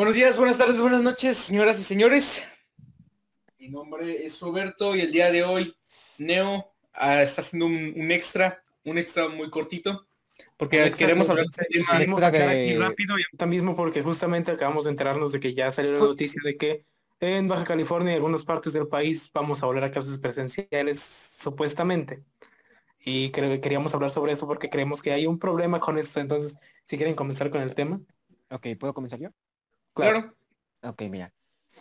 Buenos días, buenas tardes, buenas noches, señoras y señores. Mi nombre es Roberto y el día de hoy Neo ah, está haciendo un, un extra, un extra muy cortito, porque Extra queremos que- hablar de un tema. Extra que rápido y ahorita mismo porque justamente acabamos de enterarnos de que ya salió la noticia de que en Baja California y algunas partes del país vamos a volver a clases presenciales supuestamente. Y creo que queríamos hablar sobre eso porque creemos que hay un problema con esto. Entonces, si quieren comenzar con el tema. Ok, ¿puedo comenzar yo? Claro, Ok, mira.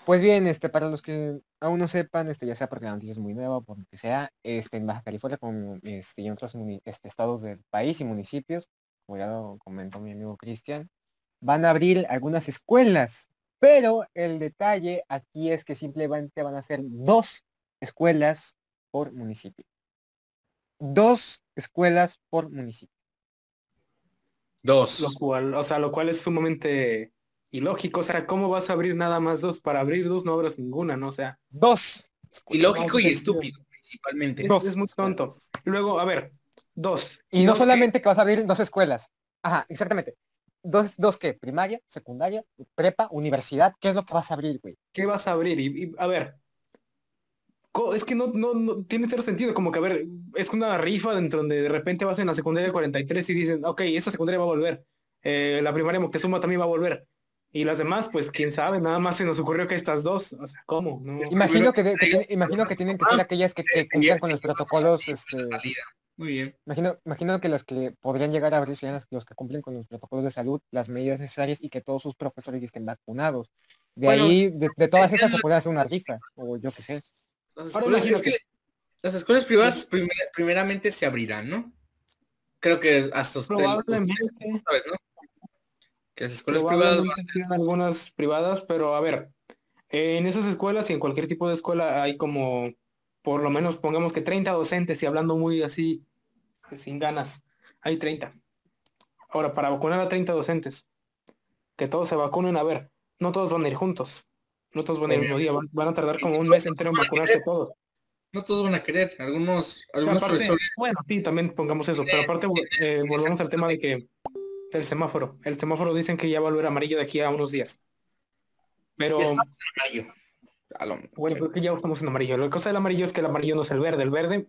Pues bien, este, para los que aún no sepan, este, ya sea porque la noticia es muy nueva, por lo que sea, este, en Baja California como, este, y en otros este, estados del país y municipios, como ya lo comentó mi amigo Cristian, van a abrir algunas escuelas, pero el detalle aquí es que simplemente van a ser dos escuelas por municipio. Dos escuelas por municipio. dos. Lo cual, o sea, lo cual es sumamente ilógico. O sea, ¿cómo vas a abrir nada más dos? Para abrir dos no abras ninguna, ¿no? O sea, Dos. Ilógico no, y estúpido, principalmente. es, Dos es muy tonto. luego, a ver, dos. Y no dos solamente que vas a abrir dos escuelas. Ajá, exactamente. Dos, dos qué, primaria, secundaria, prepa, universidad, ¿qué es lo que vas a abrir, güey? ¿Qué vas a abrir? Y, y, a ver, es que no, no, no tiene cero sentido, como que a ver, es una rifa dentro donde de repente vas en la secundaria 43 y dicen, ok, esa secundaria va a volver, eh, la primaria Moctezuma también va a volver, y las demás, pues quién sabe, nada más se nos ocurrió que estas dos, o sea, ¿cómo? No. Imagino que, de- que tiene- imagino que tienen que ser aquellas que, que cumplan con los protocolos, este, De salida. Muy bien. imagino, imagino que las que podrían llegar a abrir serían las- los que cumplen con los protocolos de salud, las medidas necesarias y que todos sus profesores estén vacunados. De Bueno, ahí, de, de todas esas se puede hacer una rifa, o yo qué sé. Las escuelas, es que las escuelas privadas primer- primeramente se abrirán, ¿no? Creo que hasta usted, Probablemente, usted sabes, ¿no? Que las escuelas privadas sean algunas privadas, pero a ver, en esas escuelas y en cualquier tipo de escuela hay como, por lo menos pongamos que 30 docentes y hablando muy así, sin ganas, hay 30. Ahora, para vacunar a 30 docentes, que todos se vacunen, a ver, no todos van a ir juntos, no todos van a ir mismo día, van, van a tardar como un mes entero en vacunarse todos. no todos van a querer. Algunos, algunos aparte, profesores. bueno, sí, también pongamos eso, pero aparte eh, volvemos al tema de que el semáforo, el semáforo dicen que ya va a volver amarillo de aquí a unos días. Pero Ya estamos en mayo. A lo- bueno, sí. creo que ya estamos en amarillo. La cosa del amarillo es que el amarillo no es el verde, el verde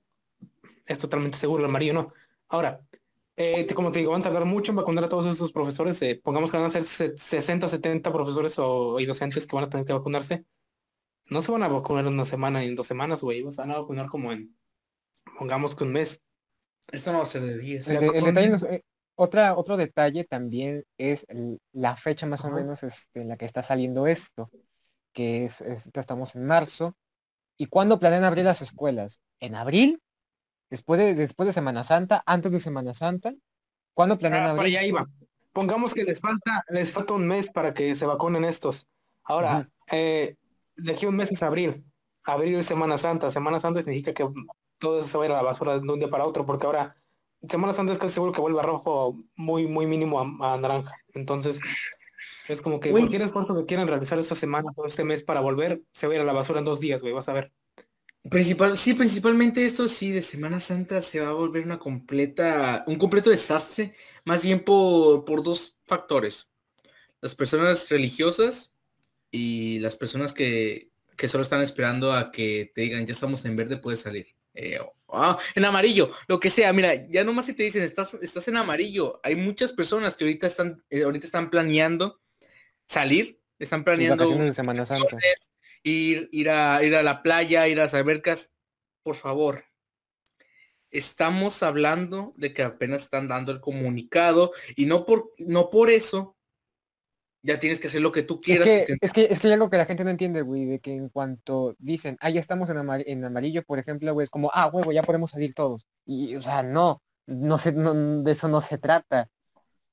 es totalmente seguro, el amarillo no. Ahora, eh, te- como te digo, van a tardar mucho en vacunar a todos estos profesores. eh, pongamos que van a ser se- 60, 70 profesores o, y docentes que van a tener que vacunarse. No se van a vacunar en una semana ni en dos semanas, güey. Se van a vacunar como en, pongamos que un mes. Esto no va a ser de 10. El, de- el detalle, no es- eh, otra, otro detalle también es la fecha más o menos este, en la que está saliendo esto, que es, es- estamos en marzo. ¿Y cuándo planean abrir las escuelas? ¿En abril? ¿Después de, después de Semana Santa? ¿Antes de Semana Santa? ¿Cuándo planean Ah, para abrir? allá iba. Pongamos que les falta, les falta un mes para que se vacunen estos. Ahora, eh, de aquí a un mes es abril. Abril es Semana Santa. Semana Santa significa que todo eso se va a ir a la basura de un día para otro, porque ahora Semana Santa es casi seguro que vuelva rojo muy, muy mínimo a, a naranja. Entonces, es como que Güey. cualquier esfuerzo que quieran realizar esta semana o este mes para volver, se va a ir a la basura en dos días, güey, vas a ver. Principal, sí, principalmente esto sí, de Semana Santa se va a volver una completa, un completo desastre, más bien por, por dos factores. Las personas religiosas y las personas que, que solo están esperando a que te digan, ya estamos en verde, puedes salir. Eh, "Ah, en amarillo, lo que sea. Mira, ya nomás si te dicen, estás, estás en amarillo. Hay muchas personas que ahorita están, eh, ahorita están planeando salir, están planeando de Semana Santa. ir, ir, a, ir a la playa, ir a las albercas, por favor. Estamos hablando de que apenas están dando el comunicado y no por, no por eso ya tienes que hacer lo que tú Es quieras. que, y te- es que es que hay algo que la gente no entiende, güey, de que en cuanto dicen, ah, ya estamos en, amar- en amarillo, por ejemplo, güey, es como, ah, huevo, ya podemos salir todos. Y, o sea, no, no se, no, de eso no se trata.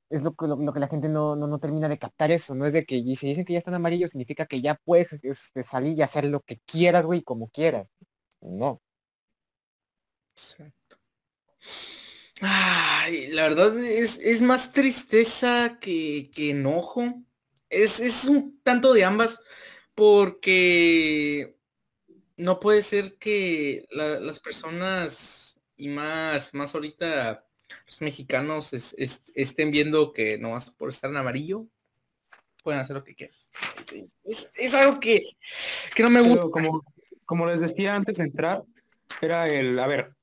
Es lo que, lo, lo que la gente no, no, no termina de captar eso, no es de que y si dicen que ya están amarillos, significa que ya puedes este, salir y hacer lo que quieras, güey, como quieras. No. Exacto. Ay, la verdad es, es más tristeza que, que enojo. Es, es un tanto de ambas porque no puede ser que la- las personas y más, más ahorita los mexicanos es- es- estén viendo que no vas por estar en amarillo, pueden hacer lo que quieran. es, algo que, que, no me gusta. Como, como les decía antes de entrar, era el, a ver,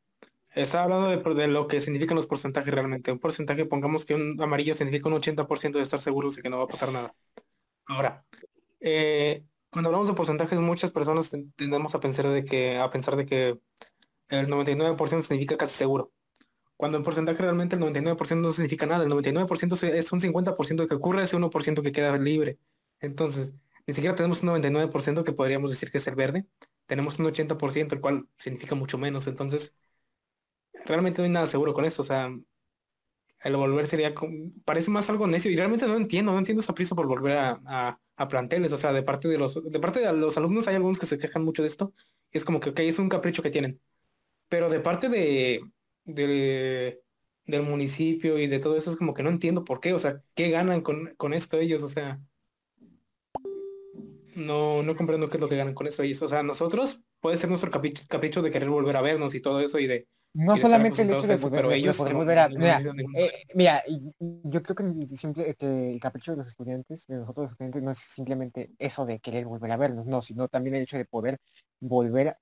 estaba hablando de, de, lo que significan los porcentajes realmente. Un porcentaje, pongamos que un amarillo significa un 80% de estar seguros de que no va a pasar nada. Ahora, eh, cuando hablamos de porcentajes, muchas personas tendemos a pensar de que, a pensar de que el 99% significa casi seguro. Cuando en porcentaje realmente el 99% no significa nada. El 99% es un 50% que ocurre, ese 1% que queda libre. Entonces, ni siquiera tenemos un 99% que podríamos decir que es el verde. Tenemos un 80%, el cual significa mucho menos. Entonces, realmente no hay nada seguro con esto. O sea, el volver sería, parece más algo necio. Y realmente no entiendo, no entiendo esa prisa por volver a, a, planteles. O sea, de parte de los, de parte de los alumnos hay algunos que se quejan mucho de esto. Y es como que, ok, es un capricho que tienen. Pero de parte de, de del municipio y de todo eso es como que no entiendo por qué. O sea, ¿qué ganan con, con esto ellos? O sea, no, no comprendo qué es lo que ganan con eso ellos. O sea, nosotros puede ser nuestro capricho, capricho de querer volver a vernos y todo eso y de no solamente el hecho de poder, volver a... Mira, eh, yo creo que siempre que el capricho de los estudiantes, de nosotros los estudiantes, no es simplemente eso de querer volver a vernos, no, sino también el hecho de poder volver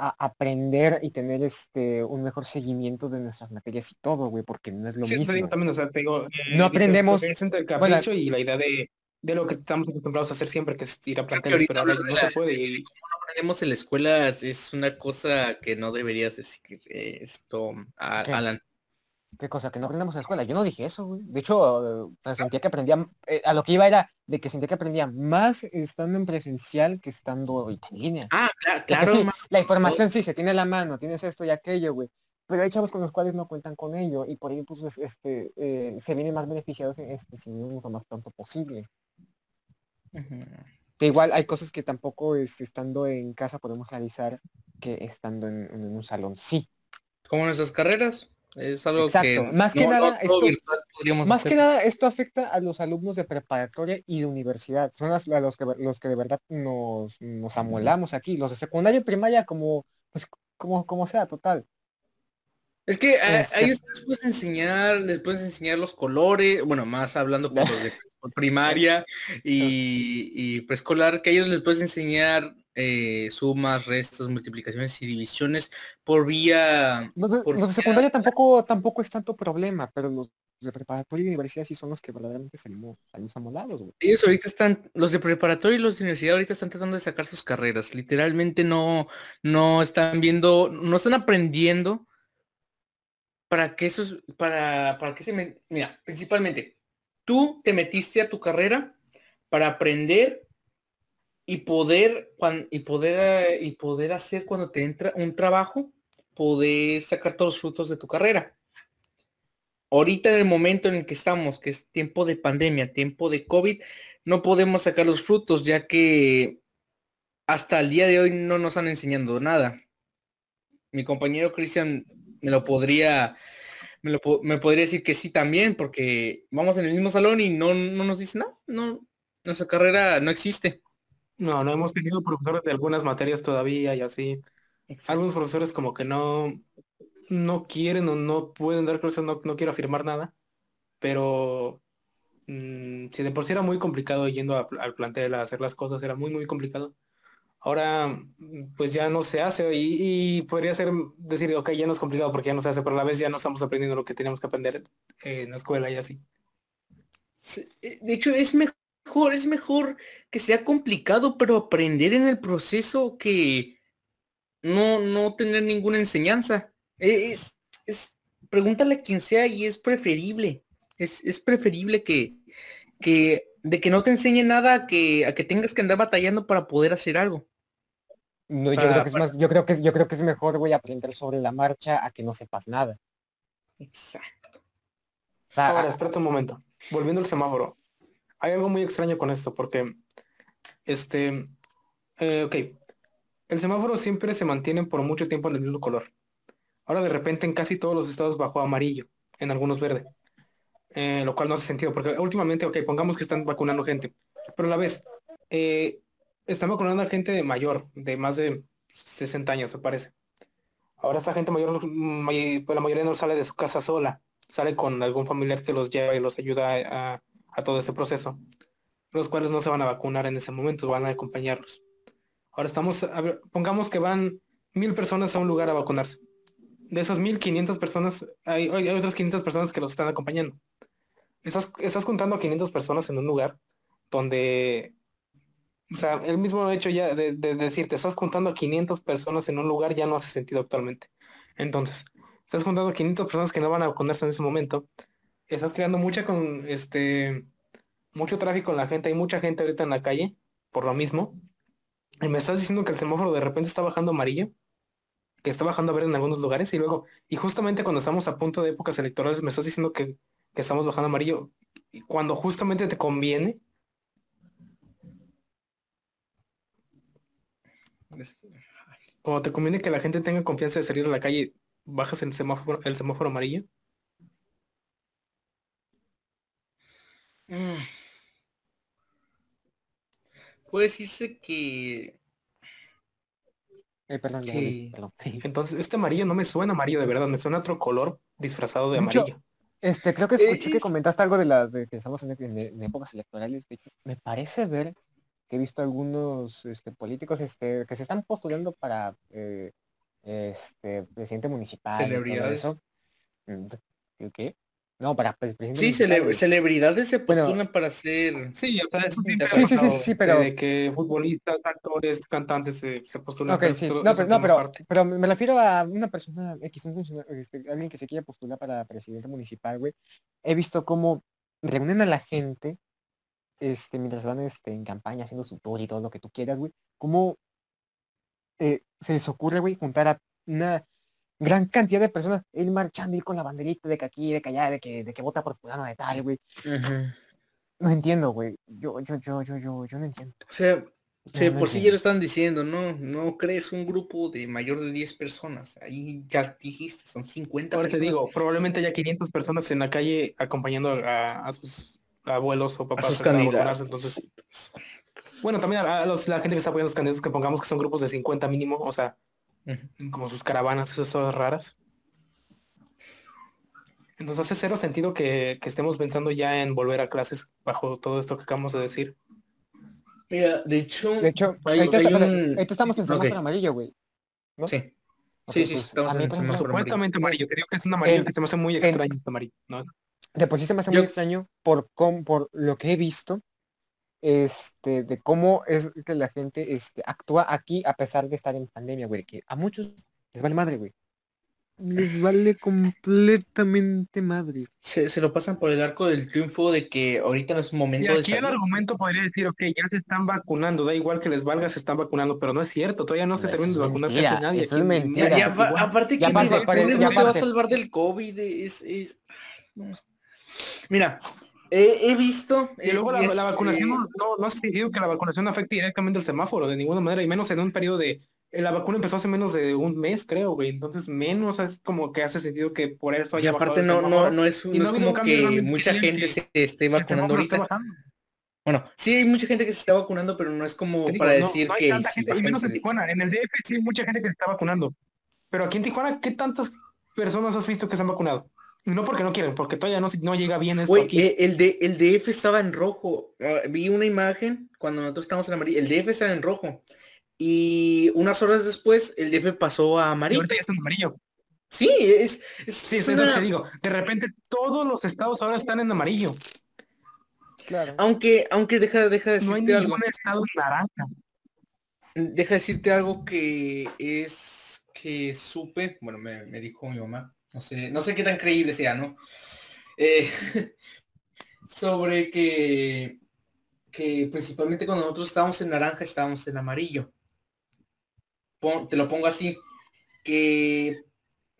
a aprender y tener este un mejor seguimiento de nuestras materias y todo, güey, porque no es lo mismo. También, o sea, no eh, aprendemos... Es entre el capricho y la idea de, de, lo que estamos acostumbrados a hacer siempre, que es ir a planteles, pero ahora no se puede. Y aprendemos en la escuela es una cosa que no deberías decir esto, a, ¿Qué? Alan. ¿Qué cosa? Que no aprendemos en la escuela. Yo no dije eso, güey. De hecho, sentía que aprendía, eh, a lo que iba era de que sentía que aprendía más estando en presencial que estando ahorita en línea. Ah, claro, claro. la información sí se tiene a la mano, tienes esto y aquello, güey. Pero hay chavos con los cuales no cuentan con ello y por ello pues este eh, se vienen más beneficiados este, si lo más pronto posible. Que igual hay cosas que tampoco es, estando en casa podemos realizar que estando en, en un salón, sí. Como nuestras carreras. Es algo Exacto. que más que nada esto, más que nada esto afecta a los alumnos de preparatoria y de universidad. Son las, a los que los que de verdad nos, nos amolamos aquí. Los de secundaria y primaria como pues como, como sea, total. Es que a, a ellos les puedes enseñar, les puedes enseñar los colores, bueno, más hablando por los de primaria y, y, preescolar, que a ellos les puedes enseñar eh, sumas, restas, multiplicaciones y divisiones por vía... Los de, por los de secundaria tampoco, tampoco es tanto problema, pero los de preparatoria y universidad sí son los que verdaderamente salimos, salimos amolados. Güey. Ellos ahorita están, los de preparatoria y los de universidad ahorita están tratando de sacar sus carreras. Literalmente no, no están viendo, no están aprendiendo para que eso, para, para que se me, mira, principalmente, tú te metiste a tu carrera para aprender y poder, y poder, y poder hacer cuando te entra un trabajo, poder sacar todos los frutos de tu carrera. Ahorita en el momento en el que estamos, que es tiempo de pandemia, tiempo de COVID, no podemos sacar los frutos ya que hasta el día de hoy no nos han enseñado nada. Mi compañero Cristian me lo podría me, lo, me podría decir que sí también, porque vamos en el mismo salón y no, no nos dice nada, no, nuestra carrera no existe. No, no hemos tenido profesores de algunas materias todavía y así. Exacto. Algunos profesores como que no, no quieren o no pueden dar clases, no, no quiero afirmar nada, pero mmm, si de por sí era muy complicado yendo a, al plantel a hacer las cosas, era muy, muy complicado. Ahora, pues ya no se hace y, y, podría ser decir, ok, ya no es complicado porque ya no se hace, pero a la vez ya no estamos aprendiendo lo que teníamos que aprender en la escuela y así. Eh, de hecho, es mejor, es mejor que sea complicado, pero aprender en el proceso que no, no tener ninguna enseñanza. E, es, es, pregúntale a quien sea y es preferible. Es, es preferible que, que de que no te enseñe nada a que, a que tengas que andar batallando para poder hacer algo. No, yo, creo que es más, yo creo que es, yo creo que es mejor, güey, aprender sobre la marcha a que no sepas nada. Exacto. O sea, Ahora, espérate un momento. Volviendo al semáforo. Hay algo muy extraño con esto, porque este eh, ok. El semáforo siempre se mantiene por mucho tiempo en el mismo color. Ahora de repente en casi todos los estados bajó a amarillo, en algunos verde eh, lo cual no hace sentido, porque últimamente, ok, pongamos que están vacunando gente, pero a la vez, eh, están vacunando a gente mayor, de más de 60 años, me parece. Ahora esta gente mayor, pues la mayoría no sale de su casa sola, sale con algún familiar que los lleva y los ayuda a, a todo este proceso. los cuales no se van a vacunar en ese momento, van a acompañarlos. Ahora estamos, pongamos que van mil personas a un lugar a vacunarse. De esas mil quinientas personas, hay, hay, otras 500 personas que los están acompañando. Estás, estás contando a 500 personas en un lugar donde, o sea, el mismo hecho ya de, de decirte, estás contando a 500 personas en un lugar ya no hace sentido actualmente. Entonces, estás contando a 500 personas que no van a vacunarse en ese momento. Estás creando mucha con, este, mucho tráfico en la gente, hay mucha gente ahorita en la calle, por lo mismo. Y me estás diciendo que el semáforo de repente está bajando amarillo, que está bajando a verde en algunos lugares, y luego, y justamente cuando estamos a punto de épocas electorales, me estás diciendo que, que estamos bajando amarillo, cuando justamente te conviene. Cuando te conviene que la gente tenga confianza de salir a la calle, bajas el semáforo, el semáforo amarillo. Mm. Puede decirse que... Eh, perdón, que- perdón. Entonces, este amarillo no me suena amarillo de verdad, me suena otro color disfrazado de amarillo. Este, creo que Eh, escuché que comentaste algo de las de que estamos en, en- en épocas electorales. De hecho, me parece ver que he visto algunos este, políticos este, que se están postulando para eh, este presidente municipal y todo Celebridades. eso. Mm, ¿Qué? No, para pues, presidente Sí, municipal, cele- güey. celebridades se Bueno. postulan para ser... Sí, o sea, eso Sí, sí, sí, sí, sí, pero- De que futbolistas, actores, cantantes se, se postulan. Ok, pero sí. No, pero, no, pero, pero me refiero a una persona X, un funcionario, este, alguien que se quiere postular para presidente municipal, güey. He visto cómo reúnen a la gente, este, mientras van este, en campaña haciendo su tour y todo lo que tú quieras, güey. Cómo eh, se les ocurre, güey, juntar a una gran cantidad de personas, ir marchando, ir con la banderita de que aquí, de que allá, de que, de que vota por fulano de tal, güey. No entiendo, güey. Yo, yo, yo, yo, yo, yo no entiendo. O sea, sí, no por si entiendo. ya lo están diciendo, ¿no? No crees un grupo de mayor de 10 personas. Ahí ya dijiste, son 50 Ahora te digo, probablemente haya 500 personas en la calle acompañando a, a sus abuelos o papás a candidatos. Entonces, bueno, también a, los- la gente que está apoyando a los candidatos que pongamos que son grupos de 50 mínimo, o sea. Como sus caravanas, esas cosas raras. Entonces hace cero sentido que, que estemos pensando ya en volver a clases bajo todo esto que acabamos de decir. Mira, de hecho, De hecho, hay, ahorita, hay está- un... ahorita estamos en semáforo amarillo, güey. ¿no? Sí, sí, sí, pues, estamos en semáforo amarillo. Supuestamente amarillo, digo que es un amarillo En- que se me hace muy extraño este amarillo, ¿no? de por sí se me hace muy extraño por, por lo que he visto, este, de cómo es que la gente este, actúa aquí a pesar de estar en pandemia, güey, que a muchos les vale madre, güey. Les vale completamente madre. Se, se lo pasan por el arco del triunfo de que ahorita no es un Y momento de aquí el argumento podría decir, ok, ya se están vacunando, da igual que les valga, se están vacunando, pero no es cierto, todavía no se Eso termina es de vacunar mentira, casi nadie. eso aquí es en- mentira. Aparte que te va a salvar del COVID, es, es... Mira, he, he visto... Y luego la, eh, la vacunación no, no, no hace sentido que la vacunación afecte directamente al semáforo de ninguna manera, y menos en un periodo de... eh, La vacuna empezó hace menos de un mes, creo, güey. Entonces, menos es como que hace sentido que por eso Y haya aparte bajado no, el no, no es, Y no no es ha como que mucha en el gente que se esté El vacunando ahorita. Bueno, sí hay mucha gente que se está vacunando, pero no es como digo, para no- decir no hay que tanta gente, y menos en Tijuana. En el DF sí hay mucha gente que se está vacunando. Pero aquí en Tijuana, ¿qué tantas personas has visto que se han vacunado? Y no porque no quieren, porque todavía no, no llega bien esto aquí. eh, el, de, el DF estaba en rojo. Ah, vi una imagen cuando nosotros estábamos en amarillo. El DF estaba en rojo. Y unas horas después el DF pasó a y amarillo. ahorita ya está en amarillo. Sí, es, es, Sí, es es lo que digo. De repente todos los estados ahora están en amarillo. Claro. Aunque, aunque deja, deja de No hay decirte algo. estado naranja. Deja de decirte algo que es que supe, bueno, me, me dijo mi mamá, no sé, no sé qué tan creíble sea, ¿no? Eh, sobre que, que principalmente cuando nosotros estábamos en naranja, estábamos en amarillo. Pon- te lo pongo así, que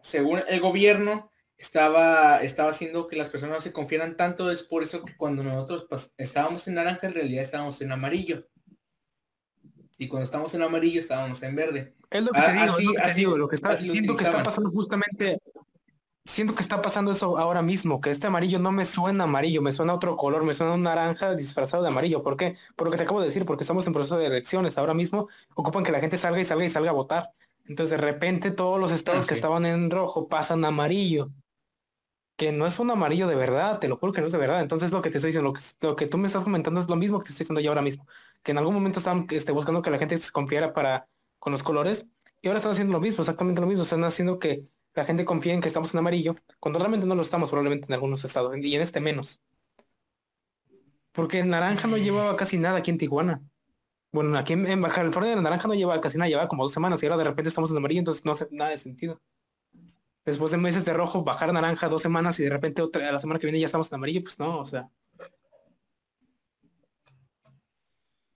según el gobierno estaba, estaba haciendo que las personas no se confiaran tanto, es por eso que cuando nosotros estábamos en naranja, en realidad estábamos en amarillo. Y cuando estamos en amarillo, estábamos en verde. Es lo que Ah, te digo, es así- lo que te así- digo, lo que está, lo que está pasando justamente, siento que está pasando eso ahora mismo, que este amarillo no me suena amarillo, me suena otro color, me suena un naranja disfrazado de amarillo. ¿Por qué? Por lo que te acabo de decir, porque estamos en proceso de elecciones. Ahora mismo ocupan que la gente salga y salga y salga a votar. Entonces de repente todos los estados que estaban en rojo pasan a amarillo. que no es un amarillo de verdad, te lo juro que no es de verdad. Entonces lo que te estoy diciendo, lo que, lo que tú me estás comentando es lo mismo que te estoy diciendo yo ahora mismo. Que en algún momento estaban este, buscando que la gente se confiara para, con los colores y ahora están haciendo lo mismo, exactamente lo mismo. Están haciendo que la gente confíe en que estamos en amarillo, cuando realmente no lo estamos probablemente en algunos estados y en este menos. Porque el naranja no llevaba casi nada aquí en Tijuana. Bueno, aquí en, Baja California el naranja no llevaba casi nada, llevaba como dos semanas y ahora de repente estamos en amarillo, entonces no hace nada de sentido después de meses de rojo, bajar naranja dos semanas y de repente otra, a la semana que viene ya estamos en amarillo, pues no, o sea.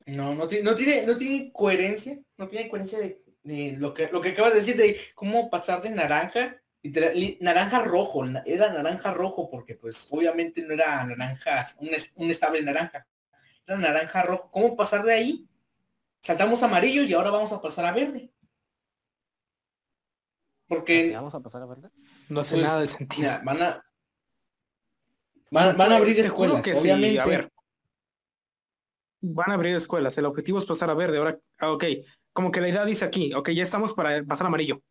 No, no, tiene, no tiene, no tiene coherencia, no tiene coherencia de, lo que lo que acabas de decir de cómo pasar de naranja, naranja rojo, era naranja rojo porque pues obviamente no era naranja, un, un estable naranja, era naranja rojo. ¿Cómo pasar de ahí? Saltamos amarillo y ahora vamos a pasar a verde. Porque. ¿Vamos a pasar a verde? No hace pues, nada de sentido. van a. Van, a abrir escuelas, obviamente. a ver. Van a abrir escuelas. El objetivo es pasar a verde. Ahora, ah, ok. Como que la idea dice aquí, ok, ya estamos para pasar a amarillo.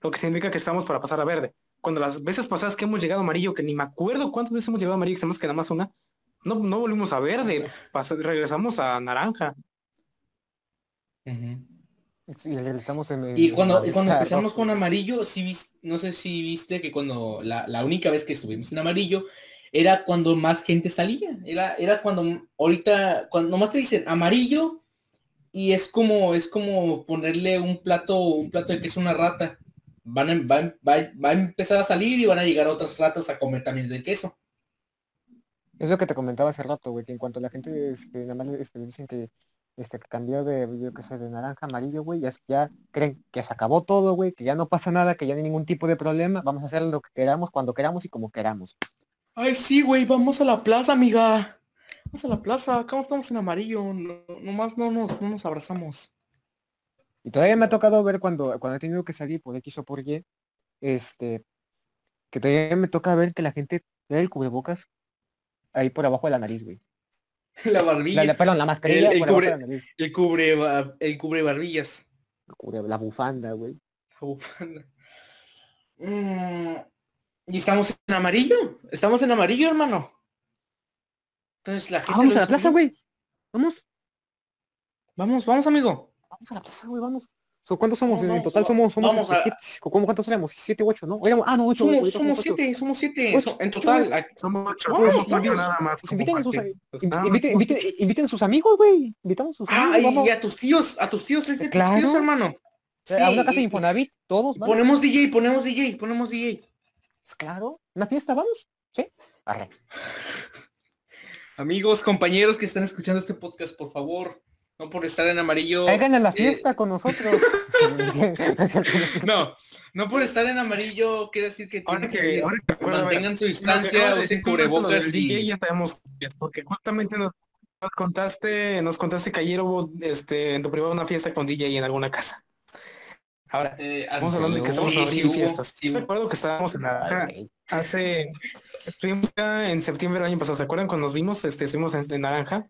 Lo que significa que estamos para pasar a verde. Cuando las veces pasadas que hemos llegado a amarillo, que ni me acuerdo cuántas veces hemos llegado a amarillo, que se nos queda más una, no, no volvimos a verde, regresamos a naranja. Y cuando, cuando empezamos con amarillo, sí no sé si viste que cuando la, única vez que estuvimos en amarillo era cuando más gente salía. Era, era cuando ahorita, cuando nomás te dicen amarillo y es como, es como ponerle un plato, un plato de queso a una rata. Van a, va, va, a empezar a salir y van a llegar otras ratas a comer también del queso. Es lo que te comentaba hace rato, güey, que en cuanto la gente este, nada más este, dicen que este, que cambió de, yo qué sé, de naranja a amarillo, güey, ya, ya creen que se acabó todo, güey, que ya no pasa nada, que ya no hay ningún tipo de problema, vamos a hacer lo que queramos, cuando queramos y como queramos. Ay, sí, güey, vamos a la plaza, amiga. Vamos a la plaza, acá estamos en amarillo, no, nomás no nos, no nos abrazamos. Y todavía me ha tocado ver cuando, cuando he tenido que salir por X o por Y, este, que todavía me toca ver que la gente ve el cubrebocas ahí por abajo de la nariz, güey. la barbilla. La, perdón, la mascarilla. El, cubre, el cubre, el cubre barbillas. La bufanda, güey. La bufanda. Mm, ¿Y estamos en amarillo? ¿Estamos en amarillo, hermano? Entonces la gente... vamos a la plaza, güey. Vamos. Vamos, vamos, amigo. Vamos a la plaza, güey, vamos. ¿Cuántos somos? en total somos, somos este, siete, ¿cómo, ¿Cuántos éramos? ¿Siete u ocho, no? ah, no, ocho. Somos, somos siete, somos siete. en total. Somos ocho. somos nada más. Pues inviten, a sus, inviten, inviten, inviten, a sus amigos, güey. Invitamos a sus ah, amigos. y a tus tíos, a tus tíos, claro. tus tíos, hermano. A una casa de Infonavit, todos. Ponemos DJ, ponemos DJ, ponemos DJ. Pues claro. ¿Una fiesta, vamos? Sí. Arre. Amigos, compañeros que están escuchando este podcast, por favor, no por estar en amarillo. Caigan a la eh, fiesta con nosotros. no, no por estar en amarillo quiere decir que, que, mantengan su distancia, o sin cubrebocas y... ya sabemos porque justamente nos, contaste, nos contaste que ayer hubo este, en tu privado una fiesta con DJ en alguna casa. Ahora, eh, estamos hablando de que estamos sí, sí, fiestas. Sí, recuerdo que estábamos en la... Hace... Estuvimos en septiembre del año pasado, ¿se acuerdan cuando nos vimos? Este, estuvimos en, en Naranja.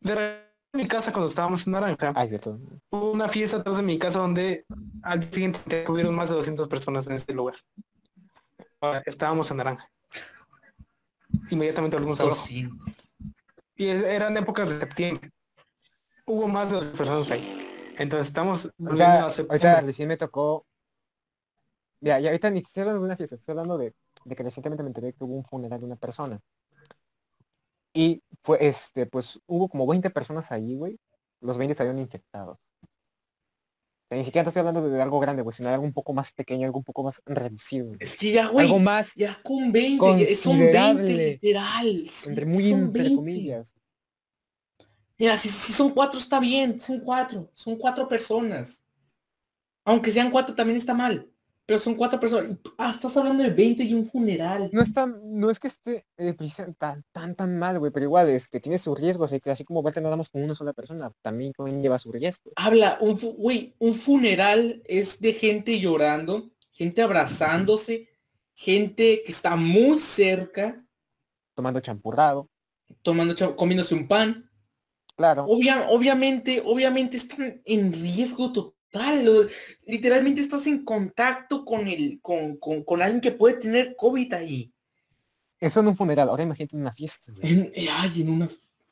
De mi casa cuando estábamos en Naranja. Ah, cierto. Hubo una fiesta atrás de mi casa donde al día siguiente hubieron más de 200 personas en este lugar. estábamos en Naranja. Inmediatamente volvimos a rojo. Y eran épocas de septiembre. Hubo más de dos personas ahí. Entonces estamos ahorita, ahorita recién me tocó. Ya, ya ahorita ni estoy hablando de una fiesta, estoy hablando de, de que recientemente me enteré que hubo un funeral de una persona. Y fue, este, pues hubo como 20 personas ahí, güey. Los 20 salieron infectados. ni siquiera estoy hablando de algo grande, güey, sino de algo un poco más pequeño, algo un poco más reducido. Es que ya, güey. Algo más. Ya con 20, son 20 literal. entre muy entre comillas. Mira, si, si son cuatro está bien, son cuatro, son cuatro personas. Aunque sean cuatro también está mal. Pero son cuatro personas. Ah, estás hablando de 20 y un funeral. No está, no es que esté eh, tan, tan, tan mal, güey, pero igual, este, tiene sus riesgos, así que así como verte nada más con una sola persona, también lleva su riesgo. Habla, un, güey, un funeral es de gente llorando, gente abrazándose, gente que está muy cerca. Tomando champurrado. Tomando, comiéndose un pan. Claro. obviamente, obviamente están en riesgo total literalmente estás en contacto con, el, con, con, alguien que puede tener COVID ahí. Eso en un funeral, ahora imagínate en una fiesta. En- eh, ay, en una...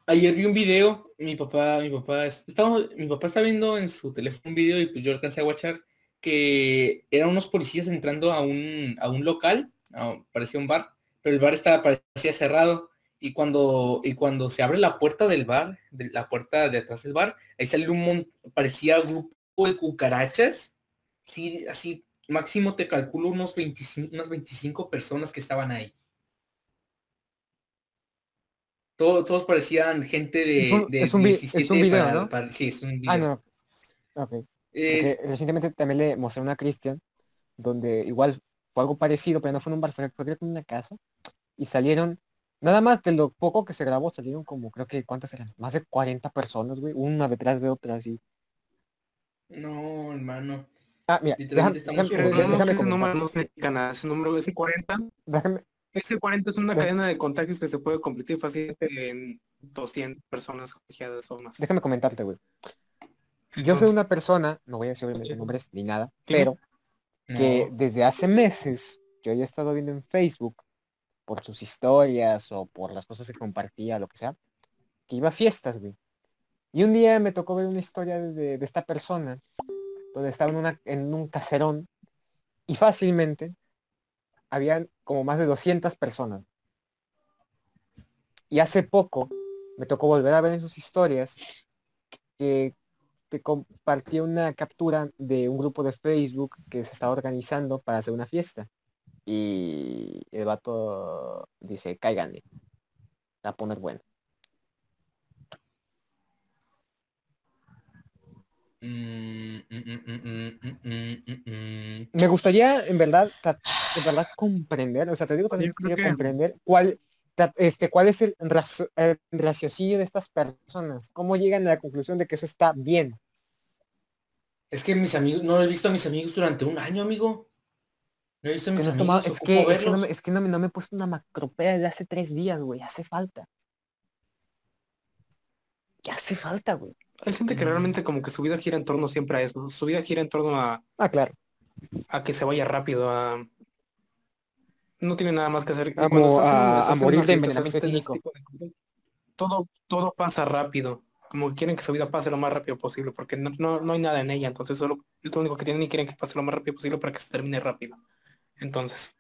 Ayer vi un video, mi papá, mi papá, es- estamos, mi papá está viendo en su teléfono un video y pues yo alcancé a guachar que eran unos policías entrando a un, a un local, a- parecía un bar, pero el bar estaba, parecía cerrado. Y cuando, y cuando se abre la puerta del bar, de la puerta de atrás del bar, ahí sale un mon- parecía grupo de cucarachas. Sí, así, máximo te calculo unos 25, unas 25 personas que estaban ahí. Todo- todos parecían gente de, Es un- de es un vi- es 17 un video, para- ¿no? para- sí, es un video. Ah, no. Eh, Porque recientemente también le mostré una a Cristian, donde igual fue algo parecido, pero no fue en un bar, fue fue creo que en una casa, y salieron, nada más de lo poco que se grabó, salieron como, creo que, ¿cuántas eran? Más de 40 personas, güey, una detrás de otra, así. No, hermano. Ah, mira, déjame, ese número comentar, no significa nada. Ese número, ese 40, déjame- ese 40 es una cadena de contagios que se puede convertir fácilmente en 200 personas contagiadas o más. déjame comentarte, güey. Yo soy una persona, no voy a decir obviamente nombres ni nada, pero que desde hace meses yo ya he estado viendo en Facebook por sus historias o por las cosas que compartía, lo que sea, que iba a fiestas, güey. Y un día me tocó ver una historia de, esta persona donde estaba en, un caserón y fácilmente habían como más de 200 personas. Y hace poco me tocó volver a ver en sus historias que te compartía una captura de un grupo de Facebook que se estaba organizando para hacer una fiesta. Y el vato dice, cáiganle. Va a poner bueno. Mm, mm, mm, mm, mm, mm, mm, mm. Me gustaría, en verdad, en verdad comprender, o sea, te digo también que comprender cuál, este, cuál es el, el raciocinio de estas personas. ¿Cómo llegan a la conclusión de que eso está bien? Es que mis amigos, no he visto a mis amigos durante un año, amigo. No he visto a mis no amigos, es, que, es, que no me, es que no me- no me he puesto una macropea de hace tres días, güey. Hace falta. Ya hace falta, güey. Hay gente que realmente como que su vida gira en torno siempre a eso. Su vida gira en torno a, Ah, claro. a que se vaya rápido, a... No tiene nada más que hacer. Como Cuando a- morir de envenenamiento etílico. tipo de Todo, todo pasa rápido. Como que quieren que su vida pase lo más rápido posible, porque no, no, no hay nada en ella. Entonces solo es lo único que tienen y quieren que pase lo más rápido posible para que se termine rápido. Entonces,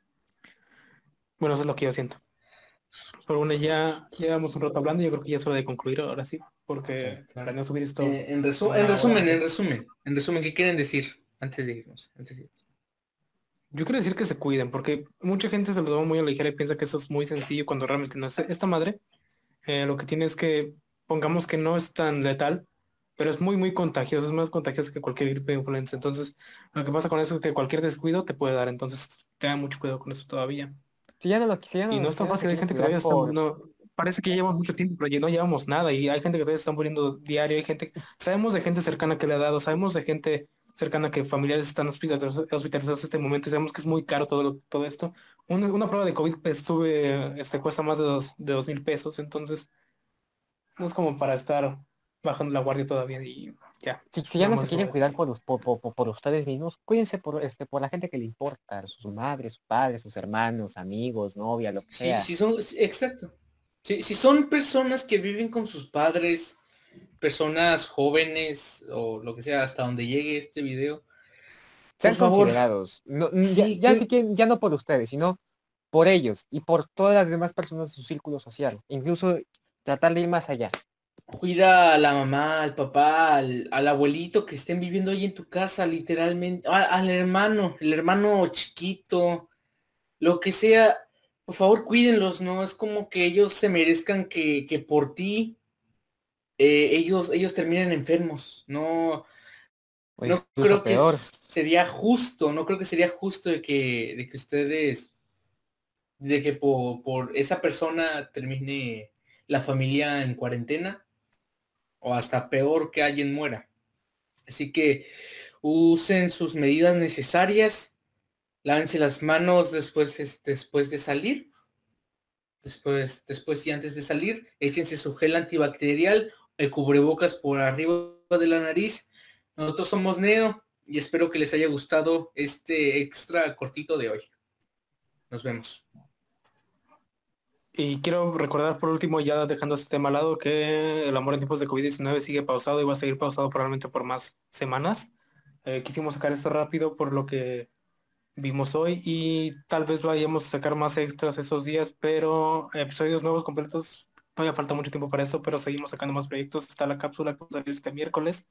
bueno, eso es lo que yo siento. Pero bueno, ya llevamos un rato hablando, yo creo que ya es hora de concluir ahora sí, porque Sí, claro. subir esto. Eh, en, resu- una en resumen, en resumen, en resumen, ¿qué quieren decir antes de irnos? Antes de irnos? Yo quiero decir que se cuiden, porque mucha gente se lo toma muy a la ligera y piensa que eso es muy sencillo cuando realmente no es. Esta madre eh, lo que tiene es que, pongamos que no es tan letal, pero es muy, muy contagioso, es más contagioso que cualquier gripe de influenza. Entonces, lo que pasa con eso es que cualquier descuido te puede dar, entonces tengan mucho cuidado con eso todavía. Si ya no lo si ya Y no lo- es tan si ya fácil, hay gente que todavía está, por- no, parece que ya llevamos mucho tiempo, pero ya no llevamos nada y hay gente que todavía se está muriendo diario, hay gente, sabemos de gente cercana que le ha dado, sabemos de gente cercana que familiares están hospitalizados, hospitalizados en este momento y sabemos que es muy caro todo, lo- todo esto. Una, una prueba de COVID pues, sube, este, cuesta más de dos, de dos mil pesos, entonces no es como para estar bajando la guardia todavía y ya. Si, si ya no se quieren cuidar por, por, por- ustedes mismos, cuídense por, este, por la gente que le importa, sus madres, sus padres, sus hermanos, amigos, novia, lo que Sí, sea. sí son, exacto. Si son personas que viven con sus padres, personas jóvenes o lo que sea, hasta donde llegue este video, Sean considerados. No, n- ya, Sí, ya que- si quieren- ya no por ustedes, sino por ellos y por todas las demás personas de su círculo social. Incluso tratar de ir más allá. Cuida a la mamá, al papá, al, al abuelito que estén viviendo ahí en tu casa, literalmente, al hermano, el hermano chiquito, lo que sea, por favor cuídenlos, ¿no? Es como que ellos se merezcan que, que por ti eh, ellos, ellos terminen enfermos, no, no creo que peor. sería justo, no creo que sería justo de que, de que ustedes, de que por, por esa persona termine la familia en cuarentena o hasta peor que alguien muera. Así que usen sus medidas necesarias, lávense las manos después, es- después de salir, después, después y antes de salir, échense su gel antibacterial, el cubrebocas por arriba de la nariz. Nosotros somos Neo y espero que les haya gustado este extra cortito de hoy. Nos vemos. Y quiero recordar por último, ya dejando este tema al lado, que el amor en tiempos de COVID-19 sigue pausado y va a seguir pausado probablemente por más semanas. Eh, quisimos sacar esto rápido por lo que vimos hoy y tal vez vayamos a sacar más extras esos días, pero episodios nuevos completos, todavía falta mucho tiempo para eso, pero seguimos sacando más proyectos. Está la cápsula que va a salir este miércoles.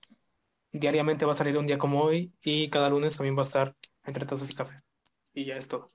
Diariamente va a salir un día como hoy y cada lunes también va a estar entre tazas y café. Y ya es todo.